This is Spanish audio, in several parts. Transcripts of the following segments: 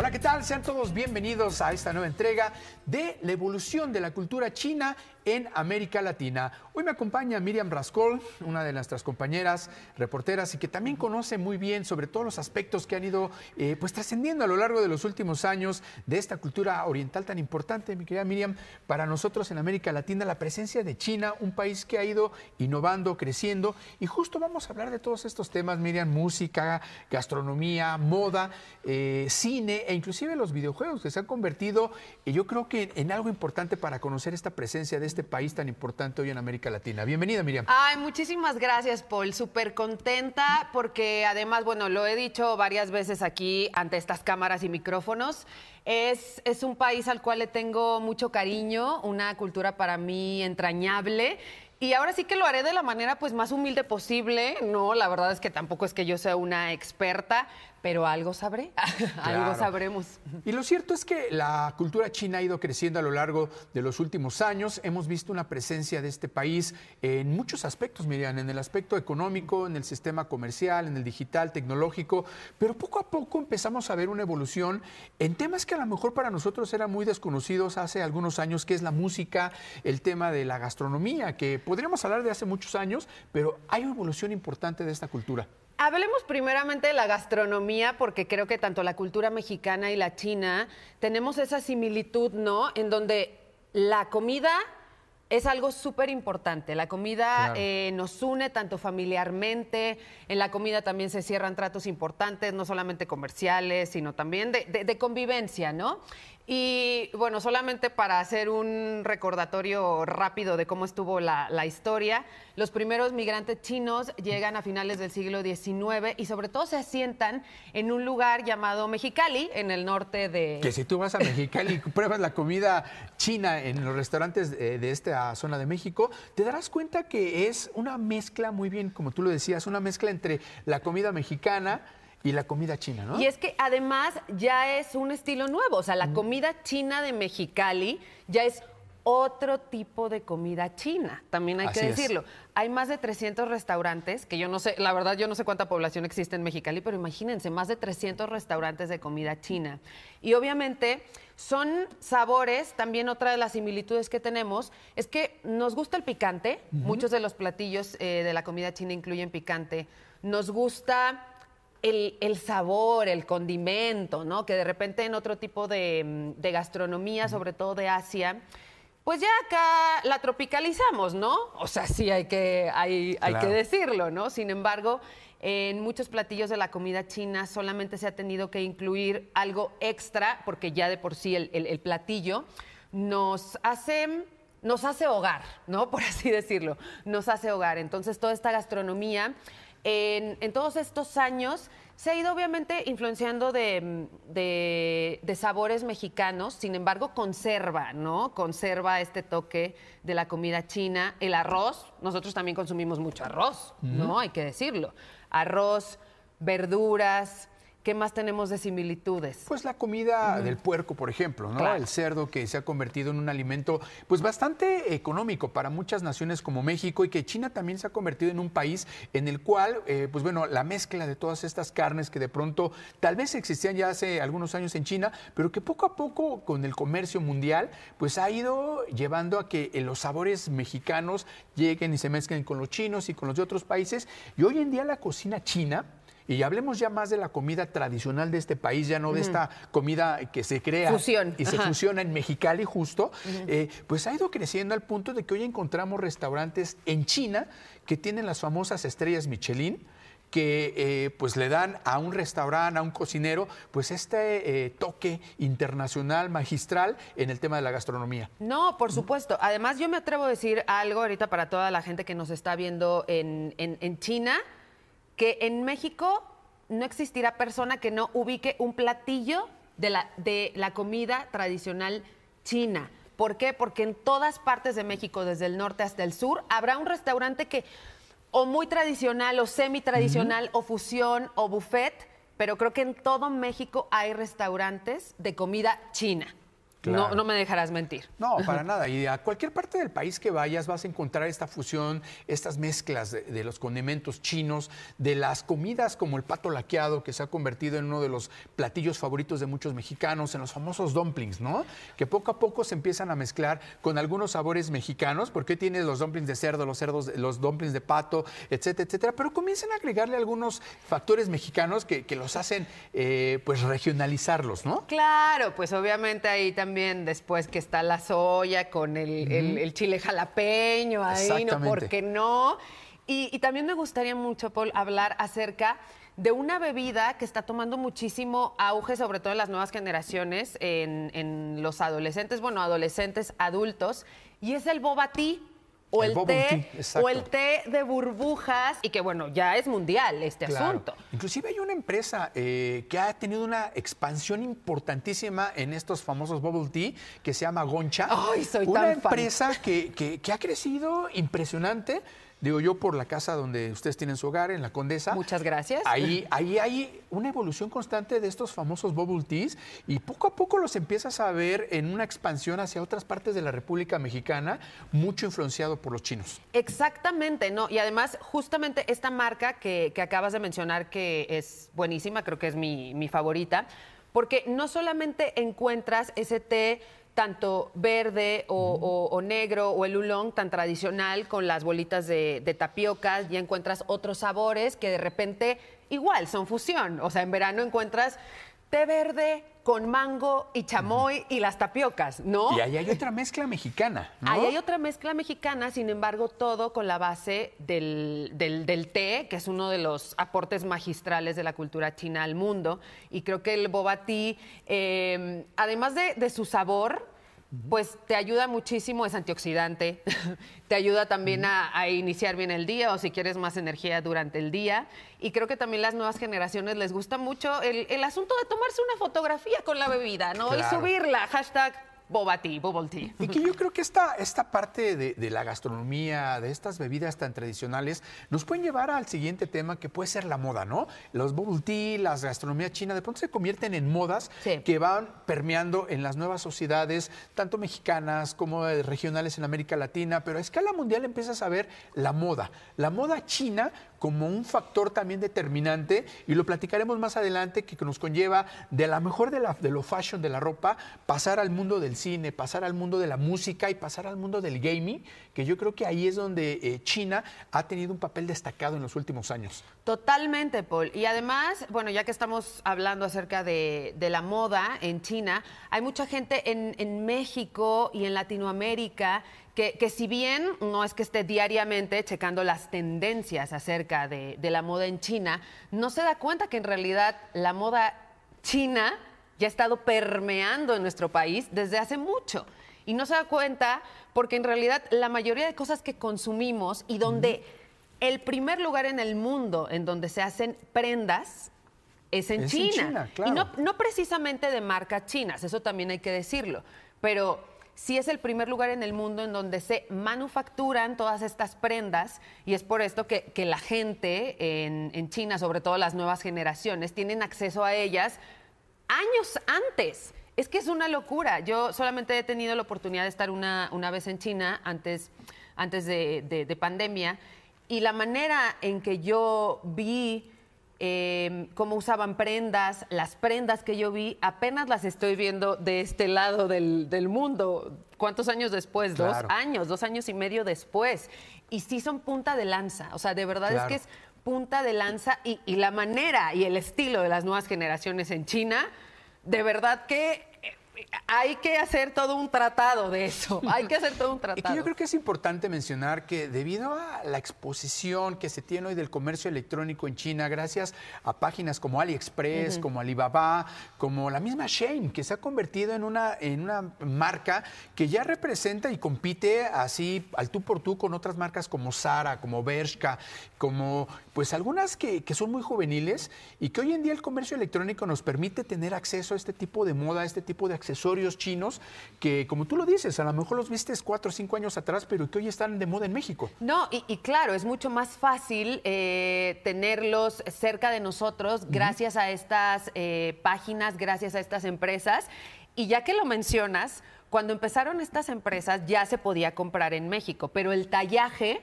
Hola, ¿qué tal? Sean todos bienvenidos a esta nueva entrega de la evolución de la cultura china en América Latina. Hoy me acompaña Miriam Rascol, una de nuestras compañeras reporteras y que también conoce muy bien sobre todos los aspectos que han ido eh, pues trascendiendo a lo largo de los últimos años de esta cultura oriental tan importante, mi querida Miriam, para nosotros en América Latina, la presencia de China, un país que ha ido innovando, creciendo. Y justo vamos a hablar de todos estos temas, Miriam, música, gastronomía, moda, eh, cine e inclusive los videojuegos que se han convertido, y yo creo que en algo importante para conocer esta presencia de este país tan importante hoy en América Latina. Bienvenida, Miriam. Ay, muchísimas gracias, Paul. Súper contenta porque además, bueno, lo he dicho varias veces aquí ante estas cámaras y micrófonos. Es, es un país al cual le tengo mucho cariño, una cultura para mí entrañable. Y ahora sí que lo haré de la manera pues más humilde posible. No, la verdad es que tampoco es que yo sea una experta, pero algo sabré, algo sabremos. Y lo cierto es que la cultura china ha ido creciendo a lo largo de los últimos años. Hemos visto una presencia de este país en muchos aspectos, Miriam, en el aspecto económico, en el sistema comercial, en el digital, tecnológico, pero poco a poco empezamos a ver una evolución en temas que a lo mejor para nosotros eran muy desconocidos hace algunos años, que es la música, el tema de la gastronomía, que podríamos hablar de hace muchos años, pero hay una evolución importante de esta cultura. Hablemos primeramente de la gastronomía, porque creo que tanto la cultura mexicana y la china tenemos esa similitud, ¿no? En donde la comida es algo súper importante. La comida eh, nos une tanto familiarmente, en la comida también se cierran tratos importantes, no solamente comerciales, sino también de, de convivencia, ¿no? Y bueno, solamente para hacer un recordatorio rápido de cómo estuvo la, historia, los primeros migrantes chinos llegan a finales del siglo XIX y sobre todo se asientan en un lugar llamado Mexicali, en el norte de... Que si tú vas a Mexicali y pruebas la comida china en los restaurantes de, de esta zona de México, te darás cuenta que es una mezcla, muy bien, como tú lo decías, una mezcla entre la comida mexicana, y la comida china, ¿no? Y es que además ya es un estilo nuevo, o sea, la comida china de Mexicali ya es otro tipo de comida china, también hay que decirlo. Hay más de 300 restaurantes, que yo no sé, la verdad yo no sé cuánta población existe en Mexicali, pero imagínense, más de 300 restaurantes de comida china. Y obviamente son sabores, también otra de las similitudes que tenemos es que nos gusta el picante, muchos de los platillos eh, de la comida china incluyen picante, nos gusta el, sabor, el condimento, ¿no? Que de repente en otro tipo de, gastronomía, sobre todo de Asia, pues ya acá la tropicalizamos, ¿no? O sea, sí hay que, hay, hay que decirlo, ¿no? Sin embargo, en muchos platillos de la comida china solamente se ha tenido que incluir algo extra, porque ya de por sí el, el platillo nos hace nos hace hogar, ¿no? Por así decirlo, nos hace hogar. Entonces, toda esta gastronomía en, todos estos años se ha ido obviamente influenciando de, sabores mexicanos, sin embargo conserva, ¿no? Conserva este toque de la comida china, el arroz, nosotros también consumimos mucho arroz, ¿no? Hay que decirlo. Arroz, verduras, ¿Qué más tenemos de similitudes? Pues la comida del puerco, por ejemplo, ¿no? El cerdo que se ha convertido en un alimento pues bastante económico para muchas naciones como México y que China también se ha convertido en un país en el cual, eh, pues bueno, la mezcla de todas estas carnes que de pronto tal vez existían ya hace algunos años en China, pero que poco a poco con el comercio mundial pues ha ido llevando a que los sabores mexicanos lleguen y se mezclen con los chinos y con los de otros países. Y hoy en día la cocina china y hablemos ya más de la comida tradicional de este país, ya no de esta comida que se crea y se fusiona en Mexicali justo, eh, pues ha ido creciendo al punto de que hoy encontramos restaurantes en China que tienen las famosas estrellas Michelin, que eh, pues le dan a un restaurante, a un cocinero, pues este eh, toque internacional, magistral en el tema de la gastronomía. No, por supuesto. Además, yo me atrevo a decir algo ahorita para toda la gente que nos está viendo en, en China que en México no existirá persona que no ubique un platillo de la, de la comida tradicional china. ¿Por qué? Porque en todas partes de México, desde el norte hasta el sur, habrá un restaurante que o muy tradicional o semi tradicional o fusión o buffet, pero creo que en todo México hay restaurantes de comida china. No, no me dejarás mentir. No, para nada. Y a cualquier parte del país que vayas vas a encontrar esta fusión, estas mezclas de, los condimentos chinos, de las comidas como el pato laqueado, que se ha convertido en uno de los platillos favoritos de muchos mexicanos, en los famosos dumplings, ¿no? Que poco a poco se empiezan a mezclar con algunos sabores mexicanos, porque tienes los dumplings de cerdo, los cerdos, los dumplings de pato, etcétera, etcétera. Pero comienzan a agregarle algunos factores mexicanos que, los hacen, eh, pues, regionalizarlos, ¿no? Claro, pues obviamente ahí también después que está la soya con el, chile jalapeño, ahí, ¿no? ¿Por qué no? Y, también me gustaría mucho, Paul, hablar acerca de una bebida que está tomando muchísimo auge, sobre todo en las nuevas generaciones, en, en los adolescentes, bueno, adolescentes, adultos, y es el boba tea o el, té o el té de burbujas y que bueno ya es mundial este asunto. Inclusive hay una empresa eh, que ha tenido una expansión importantísima en estos famosos bubble tea que se llama Goncha. Ay, soy una empresa que, que ha crecido impresionante Digo yo por la casa donde ustedes tienen su hogar, en la Condesa. Muchas gracias. Ahí, ahí hay una evolución constante de estos famosos bubble teas y poco a poco los empiezas a ver en una expansión hacia otras partes de la República Mexicana, mucho influenciado por los chinos. Exactamente, ¿no? Y además, justamente esta marca que, acabas de mencionar, que es buenísima, creo que es mi, mi favorita, porque no solamente encuentras ese té tanto verde o, negro o el oolong tan tradicional con las bolitas de, de tapiocas, ya encuentras otros sabores que de repente igual son fusión. O sea, en verano encuentras té verde con mango y chamoy y las tapiocas, ¿no? Y ahí hay otra mezcla mexicana, ¿no? Ahí hay otra mezcla mexicana, sin embargo, todo con la base del, té, que es uno de los aportes magistrales de la cultura china al mundo. Y creo que el boba tea, em, además de su sabor, pues te ayuda muchísimo, es antioxidante, te ayuda también a, iniciar bien el día o si quieres más energía durante el día. Y creo que también las nuevas generaciones les gusta mucho el, asunto de tomarse una fotografía con la bebida, ¿no? Y subirla, hashtag boba tea, bubble tea. Y que yo creo que esta, esta parte de, la gastronomía, de estas bebidas tan tradicionales, nos pueden llevar al siguiente tema que puede ser la moda, ¿no? Los bubble tea, las gastronomía china, de pronto se convierten en modas que van permeando en las nuevas sociedades, tanto mexicanas como regionales en América Latina, pero a escala mundial empiezas a ver la moda. La moda china como un factor también determinante y lo platicaremos más adelante que nos conlleva de la mejor de, la, de lo fashion de la ropa pasar al mundo del cine, pasar al mundo de la música y pasar al mundo del gaming, que yo creo que ahí es donde eh, China ha tenido un papel destacado en los últimos años. Totalmente, Paul. Y además, bueno, ya que estamos hablando acerca de, la moda en China, hay mucha gente en, en México y en Latinoamérica que, si bien no es que esté diariamente checando las tendencias acerca de, la moda en China, no se da cuenta que en realidad la moda china ya ha estado permeando en nuestro país desde hace mucho. Y no se da cuenta porque en realidad la mayoría de cosas que consumimos y donde el primer lugar en el mundo en donde se hacen prendas es en China. Y no, no precisamente de marcas chinas, eso también hay que decirlo. Pero sí es el primer lugar en el mundo en donde se manufacturan todas estas prendas y es por esto que, la gente en, China, sobre todo las nuevas generaciones, tienen acceso a ellas años antes. Es que es una locura. Yo solamente he tenido la oportunidad de estar una, vez en China antes, antes de pandemia y la manera en que yo vi Em, cómo usaban prendas, las prendas que yo vi, apenas las estoy viendo de este lado del, mundo. ¿Cuántos años después? Dos años, dos años y medio después. Y sí son punta de lanza, o sea, de verdad es que es punta de lanza y, y la manera y el estilo de las nuevas generaciones en China, de verdad que hay que hacer todo un tratado de eso. Hay que hacer todo un tratado. Y yo creo que es importante mencionar que debido a la exposición que se tiene hoy del comercio electrónico en China, gracias a páginas como AliExpress, como Alibaba, como la misma Shane, que se ha convertido en una, en una marca que ya representa y compite así al tú por tú con otras marcas como Zara, como Bershka, como pues algunas que, que son muy juveniles y que hoy en día el comercio electrónico nos permite tener acceso a este tipo de moda, a este tipo de accesorios accesorios chinos que, como tú lo dices, a lo mejor los vistes cuatro o cinco años atrás, pero que hoy están de moda en México. No, y, claro, es mucho más fácil eh, tenerlos cerca de nosotros gracias a estas eh, páginas, gracias a estas empresas. Y ya que lo mencionas, cuando empezaron estas empresas ya se podía comprar en México, pero el tallaje,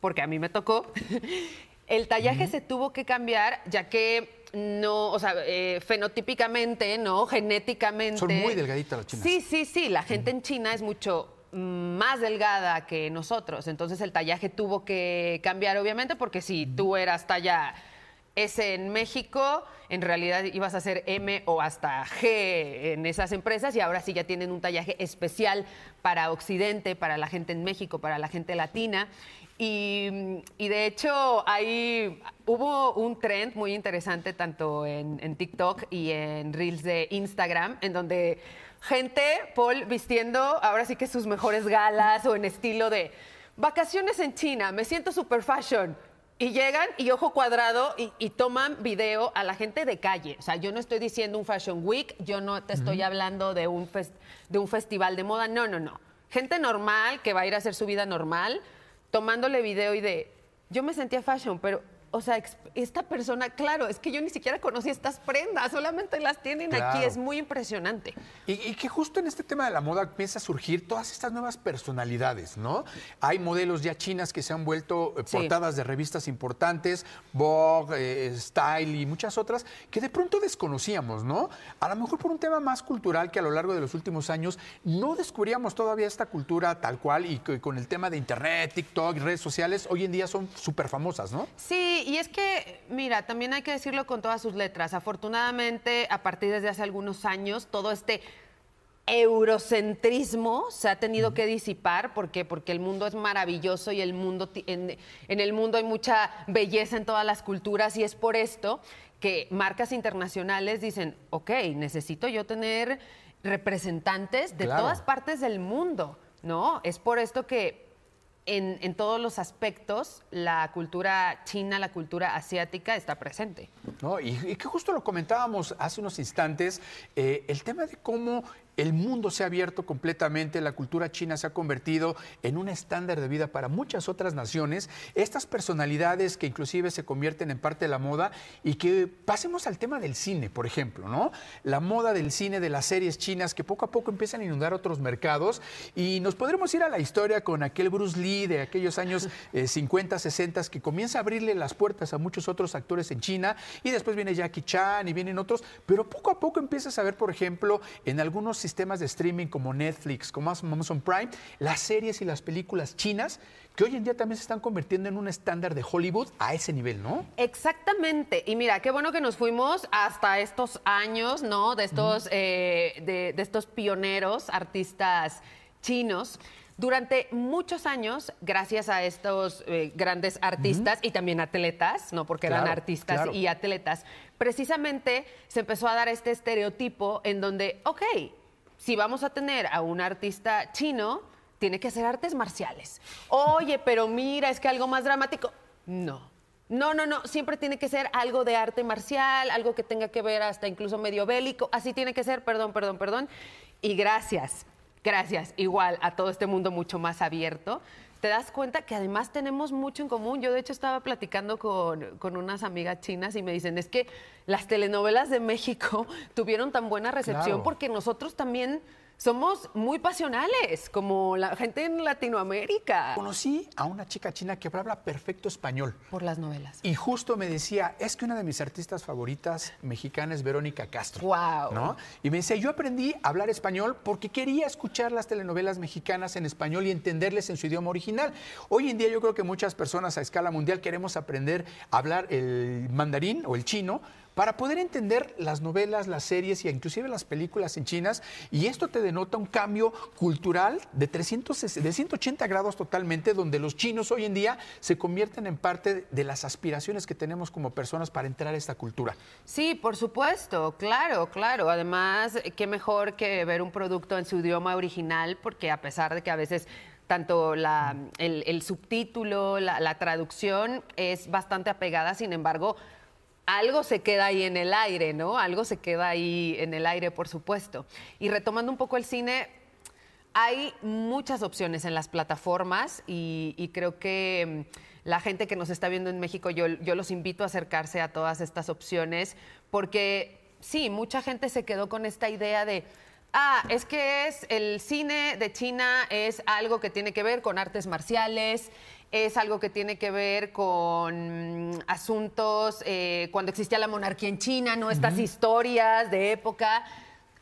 porque a mí me tocó, el tallaje se tuvo que cambiar ya que no, o sea, eh, fenotípicamente, ¿no? Genéticamente. Son muy delgaditas las chinas. Sí, sí, sí. La gente en China es mucho más delgada que nosotros. Entonces el tallaje tuvo que cambiar, obviamente, porque si tú eras talla S en México, en realidad ibas a ser M o hasta G en esas empresas y ahora sí ya tienen un tallaje especial para Occidente, para la gente en México, para la gente latina. Y, de hecho, ahí hubo un trend muy interesante tanto en, en, TikTok y en Reels de Instagram, en donde gente, Paul, vistiendo ahora sí que sus mejores galas o en estilo de vacaciones en China, me siento super fashion. Y llegan y ojo cuadrado y, toman video a la gente de calle. O sea, yo no estoy diciendo un Fashion Week, yo no te estoy hablando de un, de un festival de moda, no, no, no. Gente normal que va a ir a hacer su vida normal tomándole video y de, yo me sentía fashion, pero o sea, esta persona, claro, es que yo ni siquiera conocí estas prendas, solamente las tienen aquí, es muy impresionante. Y, que justo en este tema de la moda empieza a surgir todas estas nuevas personalidades, ¿no? Hay modelos ya chinas que se han vuelto eh, portadas de revistas importantes, Vogue, eh, Style y muchas otras, que de pronto desconocíamos, ¿no? A lo mejor por un tema más cultural que a lo largo de los últimos años no descubríamos todavía esta cultura tal cual y con el tema de internet, TikTok y redes sociales, hoy en día son súper famosas, ¿no? Sí, y es que, mira, también hay que decirlo con todas sus letras. Afortunadamente, a partir desde hace algunos años, todo este eurocentrismo se ha tenido que disipar. ¿Por qué? Porque el mundo es maravilloso y el mundo, en, en, el mundo hay mucha belleza en todas las culturas y es por esto que marcas internacionales dicen, ok, necesito yo tener representantes de todas partes del mundo, ¿no? Es por esto que en, todos los aspectos la cultura china, la cultura asiática está presente. No, y, que justo lo comentábamos hace unos instantes, eh, el tema de cómo el mundo se ha abierto completamente, la cultura china se ha convertido en un estándar de vida para muchas otras naciones, estas personalidades que inclusive se convierten en parte de la moda y que pasemos al tema del cine, por ejemplo, ¿no? La moda del cine, de las series chinas que poco a poco empiezan a inundar otros mercados. Y nos podremos ir a la historia con aquel Bruce Lee de aquellos años 50, eh, 60 que comienza a abrirle las puertas a muchos otros actores en China. Y después viene Jackie Chan y vienen otros, pero poco a poco empiezas a ver, por ejemplo, en algunos sistemas de streaming como Netflix, como Amazon Prime, las series y las películas chinas que hoy en día también se están convirtiendo en un estándar de Hollywood a ese nivel, ¿no? Exactamente. Y mira, qué bueno que nos fuimos hasta estos años, ¿no? De estos, eh, de, estos pioneros, artistas chinos. Durante muchos años, gracias a estos eh, grandes artistas y también atletas, no porque eran artistas y atletas, precisamente se empezó a dar este estereotipo en donde, ok, si vamos a tener a un artista chino, tiene que hacer artes marciales. Oye, pero mira, es que algo más dramático. No. No, no, no, siempre tiene que ser algo de arte marcial, algo que tenga que ver hasta incluso medio bélico, así tiene que ser, perdón, perdón, perdón. Y gracias, gracias, igual a todo este mundo mucho más abierto te das cuenta que además tenemos mucho en común. Yo de hecho estaba platicando con, con unas amigas chinas y me dicen, es que las telenovelas de México tuvieron tan buena recepción porque nosotros también somos muy pasionales, como la gente en Latinoamérica. Conocí a una chica china que habla perfecto español. Por las novelas. Y justo me decía, es que una de mis artistas favoritas mexicanas es Verónica Castro. Wow. ¿no? Y me decía, yo aprendí a hablar español porque quería escuchar las telenovelas mexicanas en español y entenderles en su idioma original. Hoy en día yo creo que muchas personas a escala mundial queremos aprender a hablar el mandarín o el chino para poder entender las novelas, las series y inclusive las películas en chinas. Y esto te denota un cambio cultural de, 300, de 180 grados totalmente, donde los chinos hoy en día se convierten en parte de las aspiraciones que tenemos como personas para entrar a esta cultura. Sí, por supuesto, claro, claro. Además, qué mejor que ver un producto en su idioma original, porque a pesar de que a veces tanto el, subtítulo, la, la, traducción es bastante apegada, sin embargo, algo se queda ahí en el aire, ¿no? Algo se queda ahí en el aire, por supuesto. Y retomando un poco el cine, hay muchas opciones en las plataformas y, creo que mm, la gente que nos está viendo en México, yo, yo los invito a acercarse a todas estas opciones porque sí, mucha gente se quedó con esta idea de Ah, es que es el cine de China es algo que tiene que ver con artes marciales, es algo que tiene que ver con mm, asuntos eh, cuando existía la monarquía en China, ¿no? Estas historias de época.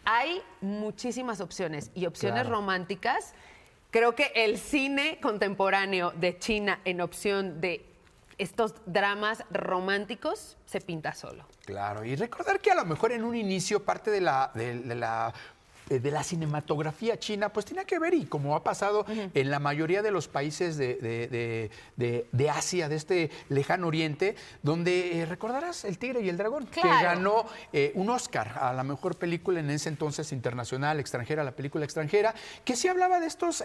Hay muchísimas opciones y opciones románticas. Creo que el cine contemporáneo de China en opción de estos dramas románticos se pinta solo. Claro, y recordar que a lo mejor en un inicio parte de la, de la de la cinematografía china, pues tiene que ver, y como ha pasado en la mayoría de los países de, Asia, de este lejano oriente, donde eh, recordarás El Tigre y el Dragón, que ganó eh, un Oscar a la mejor película en ese entonces internacional, extranjera, la película extranjera, que sí hablaba de estos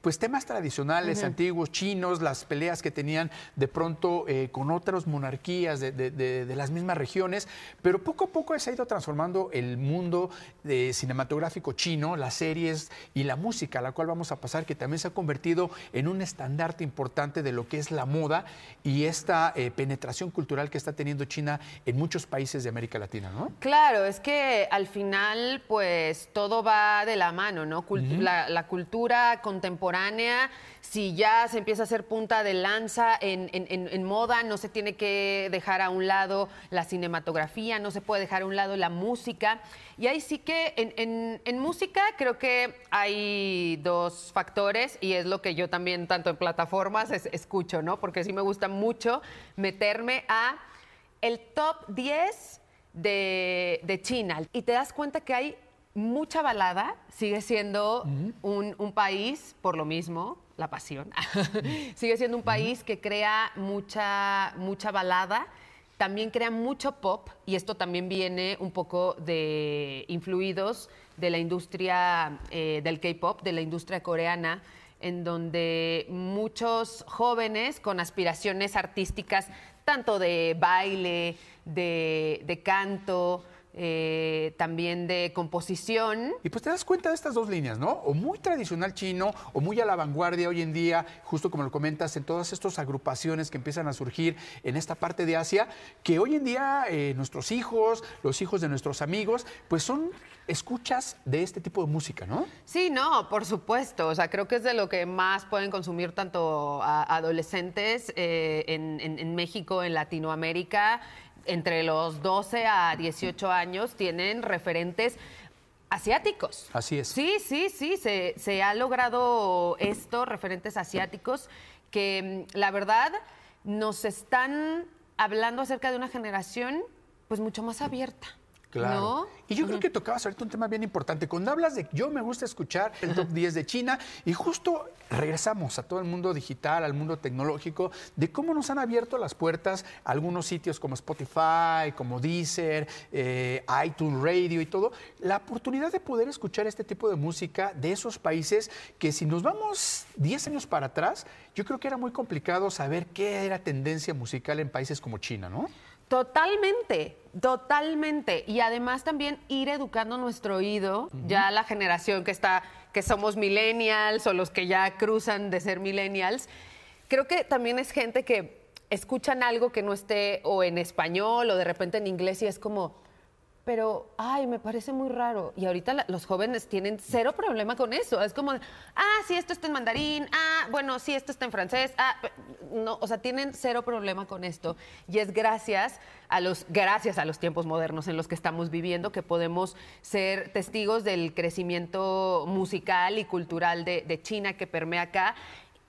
pues temas tradicionales, antiguos, chinos, las peleas que tenían de pronto con otras monarquías de, las mismas regiones, pero poco a poco se ha ido transformando el mundo de cinematográfico gráfico chino, las series y la música, a la cual vamos a pasar, que también se ha convertido en un estandarte importante de lo que es la moda y esta eh, penetración cultural que está teniendo China en muchos países de América Latina, ¿no? Claro, es que al final, pues todo va de la mano, ¿no? la, cultura contemporánea, si ya se empieza a hacer punta de lanza en, en moda, no se tiene que dejar a un lado la cinematografía, no se puede dejar a un lado la música. Y ahí sí que en, música creo que hay dos factores y es lo que yo también tanto en plataformas escucho, ¿no? Porque sí me gusta mucho meterme a el top 10 de, China. Y te das cuenta que hay mucha balada, sigue siendo un, país, por lo mismo, la pasión, sigue siendo un país que crea mucha, mucha balada también crea mucho pop y esto también viene un poco de influidos de la industria eh, del K-pop, de la industria coreana, en donde muchos jóvenes con aspiraciones artísticas, tanto de baile, de canto, eh, también de composición. Y pues te das cuenta de estas dos líneas, ¿no? O muy tradicional chino, o muy a la vanguardia hoy en día, justo como lo comentas, en todas estas agrupaciones que empiezan a surgir en esta parte de Asia, que hoy en día eh, nuestros hijos, los hijos de nuestros amigos, pues son escuchas de este tipo de música, ¿no? Sí, no, por supuesto. O sea, creo que es de lo que más pueden consumir tanto adolescentes eh, en México, en Latinoamérica entre los 12 a 18 años tienen referentes asiáticos. Así es. Sí, sí, sí, se, ha logrado esto, referentes asiáticos, que mm, la verdad nos están hablando acerca de una generación pues mucho más abierta. Claro. Y yo creo que tocabas ahorita un tema bien importante. Cuando hablas de yo me gusta escuchar el top 10 de China y justo regresamos a todo el mundo digital, al mundo tecnológico, de cómo nos han abierto las puertas a algunos sitios como Spotify, como Deezer, eh, iTunes Radio y todo, la oportunidad de poder escuchar este tipo de música de esos países que si nos vamos 10 años para atrás, yo creo que era muy complicado saber qué era tendencia musical en países como China, ¿no? Totalmente, totalmente. Y además también ir educando nuestro oído, ya la generación que está, que somos millennials o los que ya cruzan de ser millennials, creo que también es gente que escuchan algo que no esté o en español o de repente en inglés y es como, pero, ay, me parece muy raro. Y ahorita los jóvenes tienen cero problema con eso. Es como, ah, sí, esto está en mandarín, ah, bueno, sí, esto está en francés, ah, no, o sea, tienen cero problema con esto. Y es gracias a los, gracias a los tiempos modernos en los que estamos viviendo que podemos ser testigos del crecimiento musical y cultural de, China que permea acá.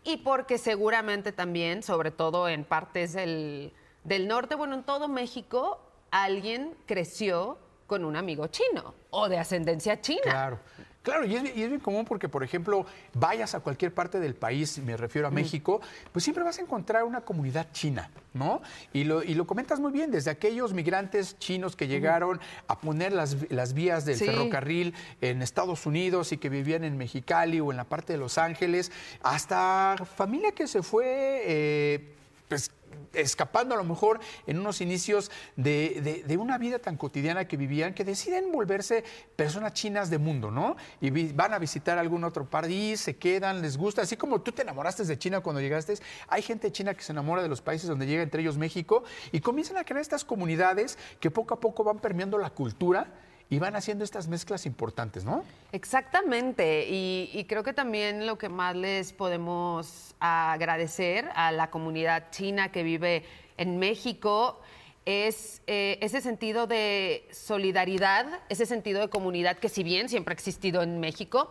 Y porque seguramente también, sobre todo en partes del, del norte, bueno, en todo México, alguien creció con un amigo chino o de ascendencia china. Claro. Claro, y es, bien común porque, por ejemplo, vayas a cualquier parte del país, me refiero a México, pues siempre vas a encontrar una comunidad china, ¿no? Y lo, y lo comentas muy bien, desde aquellos migrantes chinos que llegaron a poner las, las vías del ferrocarril en Estados Unidos y que vivían en Mexicali o en la parte de Los Ángeles, hasta familia que se fue... Eh, pues escapando a lo mejor en unos inicios de, una vida tan cotidiana que vivían, que deciden volverse personas chinas de mundo, ¿no? Y van a visitar algún otro país, se quedan, les gusta, así como tú te enamoraste de China cuando llegaste, hay gente china que se enamora de los países donde llega, entre ellos México, y comienzan a crear estas comunidades que poco a poco van permeando la cultura y van haciendo estas mezclas importantes, ¿no? Exactamente, y, creo que también lo que más les podemos agradecer a la comunidad china que vive en México es eh, ese sentido de solidaridad, ese sentido de comunidad que si bien siempre ha existido en México,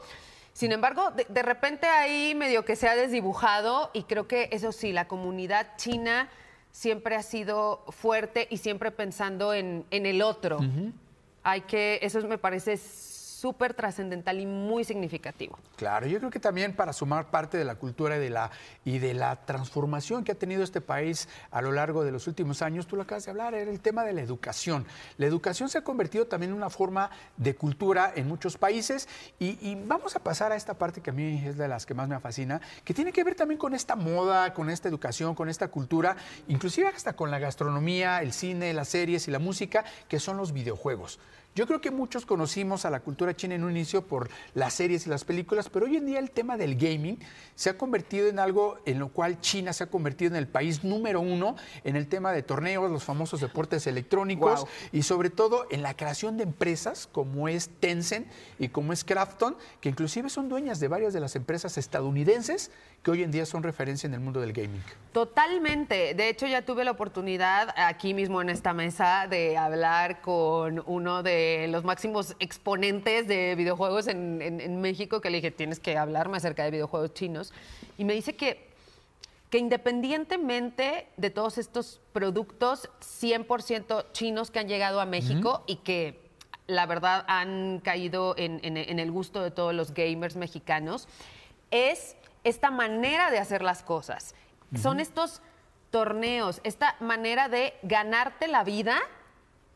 sin embargo, de, repente ahí medio que se ha desdibujado y creo que eso sí, la comunidad china siempre ha sido fuerte y siempre pensando en, el otro hay que, eso me parece súper trascendental y muy significativo. Claro, yo creo que también para sumar parte de la cultura y de la, y de la transformación que ha tenido este país a lo largo de los últimos años, tú lo acabas de hablar, era el tema de la educación. La educación se ha convertido también en una forma de cultura en muchos países y, y vamos a pasar a esta parte que a mí es de las que más me fascina, que tiene que ver también con esta moda, con esta educación, con esta cultura, inclusive hasta con la gastronomía, el cine, las series y la música, que son los videojuegos. Yo creo que muchos conocimos a la cultura china en un inicio por las series y las películas, pero hoy en día el tema del gaming se ha convertido en algo en lo cual China se ha convertido en el país número uno en el tema de torneos, los famosos deportes electrónicos y sobre todo en la creación de empresas como es Tencent y como es Krafton, que inclusive son dueñas de varias de las empresas estadounidenses que hoy en día son referencia en el mundo del gaming. Totalmente. De hecho, ya tuve la oportunidad aquí mismo en esta mesa de hablar con uno de los máximos exponentes de videojuegos en, México, que le dije, tienes que hablarme acerca de videojuegos chinos. Y me dice que que independientemente de todos estos productos 100% chinos que han llegado a México y que la verdad han caído en, el gusto de todos los gamers mexicanos, es esta manera de hacer las cosas. Son estos torneos, esta manera de ganarte la vida,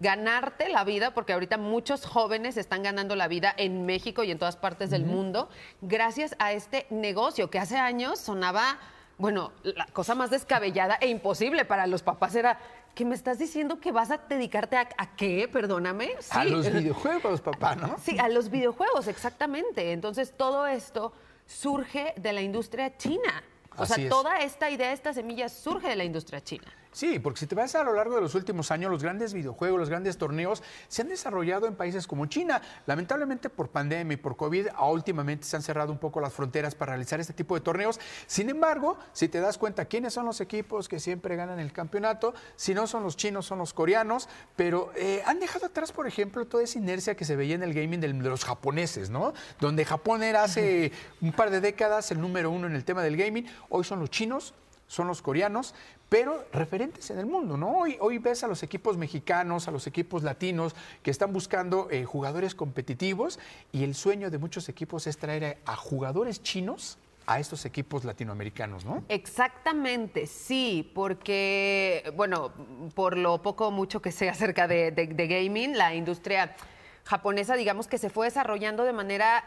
ganarte la vida, porque ahorita muchos jóvenes están ganando la vida en México y en todas partes del mundo, gracias a este negocio que hace años sonaba, bueno, la cosa más descabellada e imposible para los papás era, ¿qué me estás diciendo que vas a dedicarte a, qué? Perdóname. A los videojuegos, papá, ¿no? Sí, a los videojuegos, exactamente. Entonces, todo esto surge de la industria china. O sea, toda esta idea, esta semilla surge de la industria china. Sí, porque si te vas a lo largo de los últimos años, los grandes videojuegos, los grandes torneos se han desarrollado en países como China. Lamentablemente por pandemia y por COVID, últimamente se han cerrado un poco las fronteras para realizar este tipo de torneos. Sin embargo, si te das cuenta quiénes son los equipos que siempre ganan el campeonato, si no son los chinos, son los coreanos, pero eh, han dejado atrás, por ejemplo, toda esa inercia que se veía en el gaming de los japoneses, ¿no? Donde Japón era hace un par de décadas el número uno en el tema del gaming, hoy son los chinos, son los coreanos, pero referentes en el mundo, ¿no? Hoy, hoy ves a los equipos mexicanos, a los equipos latinos que están buscando eh, jugadores competitivos y el sueño de muchos equipos es traer a, jugadores chinos a estos equipos latinoamericanos, ¿no? Exactamente, sí, porque, bueno, por lo poco o mucho que sé acerca de, gaming, la industria japonesa, digamos que se fue desarrollando de manera,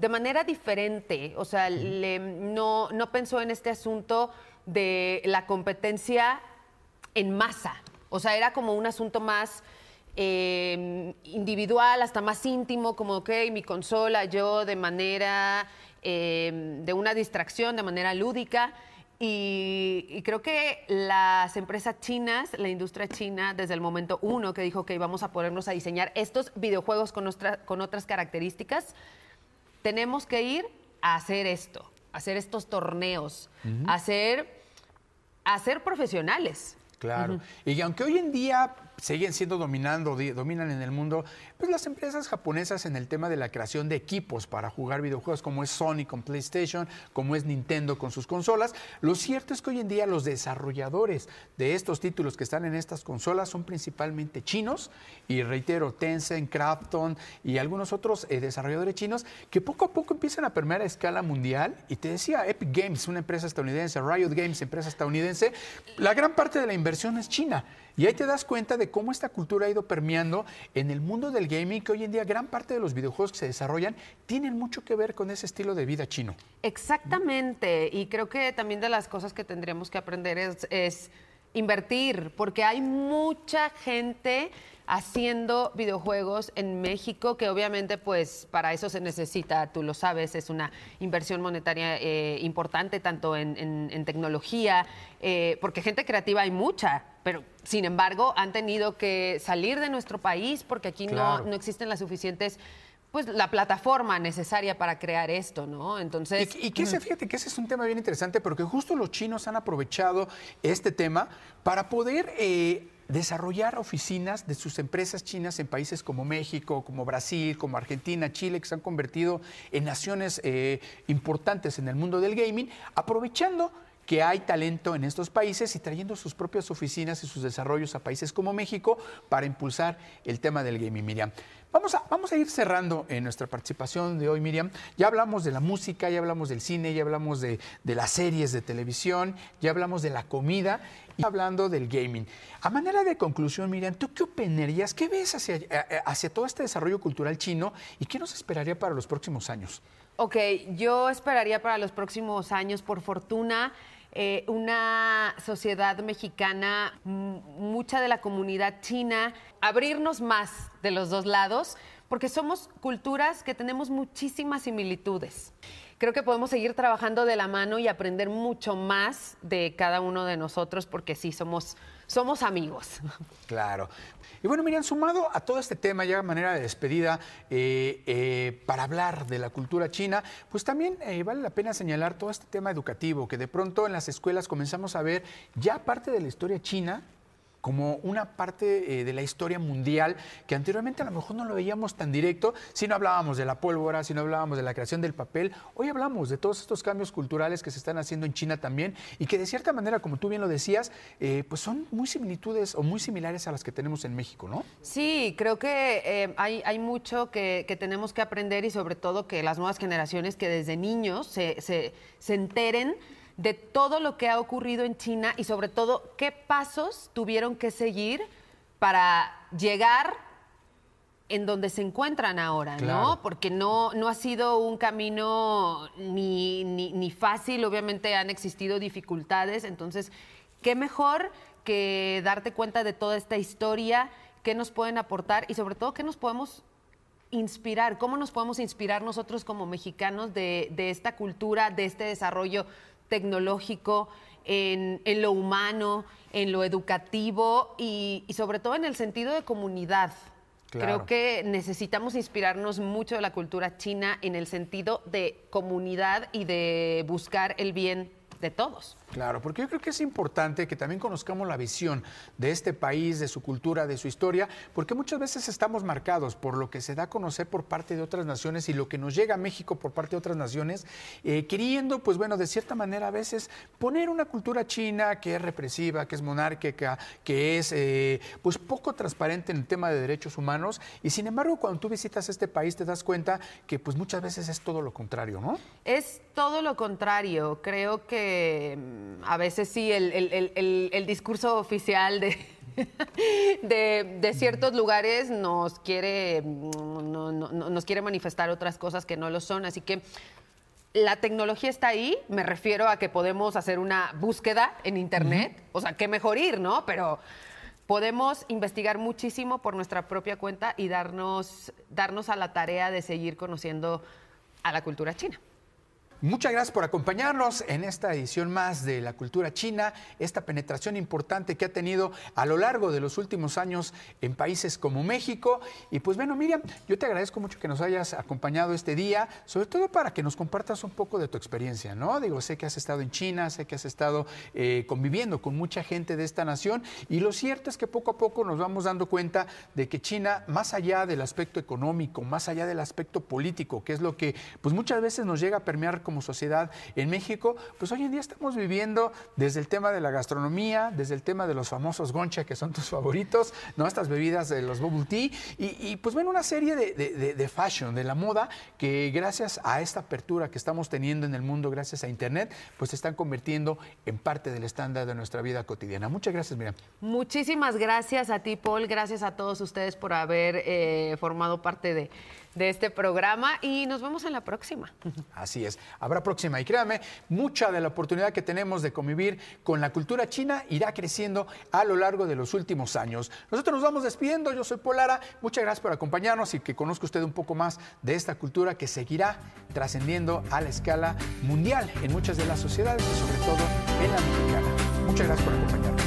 de manera diferente, o sea, no, no pensó en este asunto de la competencia en masa. O sea, era como un asunto más em, individual, hasta más íntimo, como, ok, mi consola, yo de manera, em, de una distracción, de manera lúdica. Y, creo que las empresas chinas, la industria china, desde el momento uno que dijo que íbamos a ponernos a diseñar estos videojuegos con, con otras características, tenemos que ir a hacer esto, a hacer estos torneos, a hacer a ser profesionales. Claro. Y aunque hoy en día siguen siendo dominando, dominan en el mundo, pues las empresas japonesas en el tema de la creación de equipos para jugar videojuegos, como es Sony con PlayStation, como es Nintendo con sus consolas. Lo cierto es que hoy en día los desarrolladores de estos títulos que están en estas consolas son principalmente chinos, y reitero, Tencent, Krafton y algunos otros eh, desarrolladores chinos que poco a poco empiezan a permear a escala mundial. Y te decía, Epic Games, una empresa estadounidense, Riot Games, empresa estadounidense, la gran parte de la inversión es china. Y ahí te das cuenta de cómo esta cultura ha ido permeando en el mundo del gaming, que hoy en día gran parte de los videojuegos que se desarrollan tienen mucho que ver con ese estilo de vida chino. Exactamente, y creo que también de las cosas que tendríamos que aprender es invertir, porque hay mucha gente haciendo videojuegos en México, que obviamente pues para eso se necesita, tú lo sabes, es una inversión monetaria eh, importante tanto en, tecnología, eh, porque gente creativa hay mucha, pero sin embargo han tenido que salir de nuestro país porque aquí no, no existen las suficientes pues la plataforma necesaria para crear esto, ¿no? Entonces. Y, que ese, fíjate que ese es un tema bien interesante porque justo los chinos han aprovechado este tema para poder eh, desarrollar oficinas de sus empresas chinas en países como México, como Brasil, como Argentina, Chile, que se han convertido en naciones eh, importantes en el mundo del gaming, aprovechando que hay talento en estos países y trayendo sus propias oficinas y sus desarrollos a países como México para impulsar el tema del gaming, Miriam. Vamos a, vamos a ir cerrando en nuestra participación de hoy, Miriam. Ya hablamos de la música, ya hablamos del cine, ya hablamos de, las series de televisión, ya hablamos de la comida y hablando del gaming. A manera de conclusión, Miriam, ¿tú qué opinarías? ¿Qué ves hacia, eh, eh, hacia todo este desarrollo cultural chino y qué nos esperaría para los próximos años? Ok, yo esperaría para los próximos años, por fortuna, eh, una sociedad mexicana, mucha de la comunidad china, abrirnos más de los dos lados, porque somos culturas que tenemos muchísimas similitudes. Creo que podemos seguir trabajando de la mano y aprender mucho más de cada uno de nosotros, porque sí, somos, somos amigos. Claro. Y bueno, Miriam, sumado a todo este tema, ya de manera de despedida, eh, eh, para hablar de la cultura china, pues también eh, vale la pena señalar todo este tema educativo, que de pronto en las escuelas comenzamos a ver ya parte de la historia china como una parte eh, de la historia mundial que anteriormente a lo mejor no lo veíamos tan directo, si no hablábamos de la pólvora, si no hablábamos de la creación del papel, hoy hablamos de todos estos cambios culturales que se están haciendo en China también y que de cierta manera, como tú bien lo decías, eh, pues son muy similitudes o muy similares a las que tenemos en México, ¿no? Sí, creo que eh, hay, hay, mucho que, tenemos que aprender y sobre todo que las nuevas generaciones que desde niños se, se, se enteren de todo lo que ha ocurrido en China y sobre todo qué pasos tuvieron que seguir para llegar en donde se encuentran ahora, ¿no? Porque no, no ha sido un camino ni, ni, fácil, obviamente han existido dificultades, entonces, ¿qué mejor que darte cuenta de toda esta historia, qué nos pueden aportar y sobre todo qué nos podemos inspirar, cómo nos podemos inspirar nosotros como mexicanos de, de esta cultura, de este desarrollo tecnológico, en, lo humano, en lo educativo y, sobre todo en el sentido de comunidad. Creo que necesitamos inspirarnos mucho de la cultura china en el sentido de comunidad y de buscar el bien de todos. Claro, porque yo creo que es importante que también conozcamos la visión de este país, de su cultura, de su historia, porque muchas veces estamos marcados por lo que se da a conocer por parte de otras naciones y lo que nos llega a México por parte de otras naciones, eh, queriendo, pues bueno, de cierta manera a veces poner una cultura china que es represiva, que es monárquica, que es eh, pues poco transparente en el tema de derechos humanos, y sin embargo cuando tú visitas este país te das cuenta que pues muchas veces es todo lo contrario, ¿no? Es todo lo contrario, creo que a veces sí el, discurso oficial de, de, ciertos lugares nos quiere, nos quiere manifestar otras cosas que no lo son. Así que la tecnología está ahí, me refiero a que podemos hacer una búsqueda en Internet, o sea, qué mejor ir, ¿no? Pero podemos investigar muchísimo por nuestra propia cuenta y darnos, darnos a la tarea de seguir conociendo a la cultura china. Muchas gracias por acompañarnos en esta edición más de la cultura china, esta penetración importante que ha tenido a lo largo de los últimos años en países como México. Y pues bueno, Miriam, yo te agradezco mucho que nos hayas acompañado este día, sobre todo para que nos compartas un poco de tu experiencia, ¿no? Digo, sé que has estado en China, sé que has estado eh, conviviendo con mucha gente de esta nación y lo cierto es que poco a poco nos vamos dando cuenta de que China, más allá del aspecto económico, más allá del aspecto político, que es lo que pues muchas veces nos llega a permear como sociedad en México, pues hoy en día estamos viviendo desde el tema de la gastronomía, desde el tema de los famosos goncha, que son tus favoritos, ¿no? Estas bebidas de los bubble tea, y, pues bueno, una serie de, de, fashion, de la moda, que gracias a esta apertura que estamos teniendo en el mundo, gracias a Internet, pues se están convirtiendo en parte del estándar de nuestra vida cotidiana. Muchas gracias, Miriam. Muchísimas gracias a ti, Paul, gracias a todos ustedes por haber eh, formado parte de de este programa y nos vemos en la próxima. Así es, habrá próxima y créame, mucha de la oportunidad que tenemos de convivir con la cultura china irá creciendo a lo largo de los últimos años. Nosotros nos vamos despidiendo, yo soy Polara, muchas gracias por acompañarnos y que conozca usted un poco más de esta cultura que seguirá trascendiendo a la escala mundial en muchas de las sociedades y sobre todo en la mexicana. Muchas gracias por acompañarnos.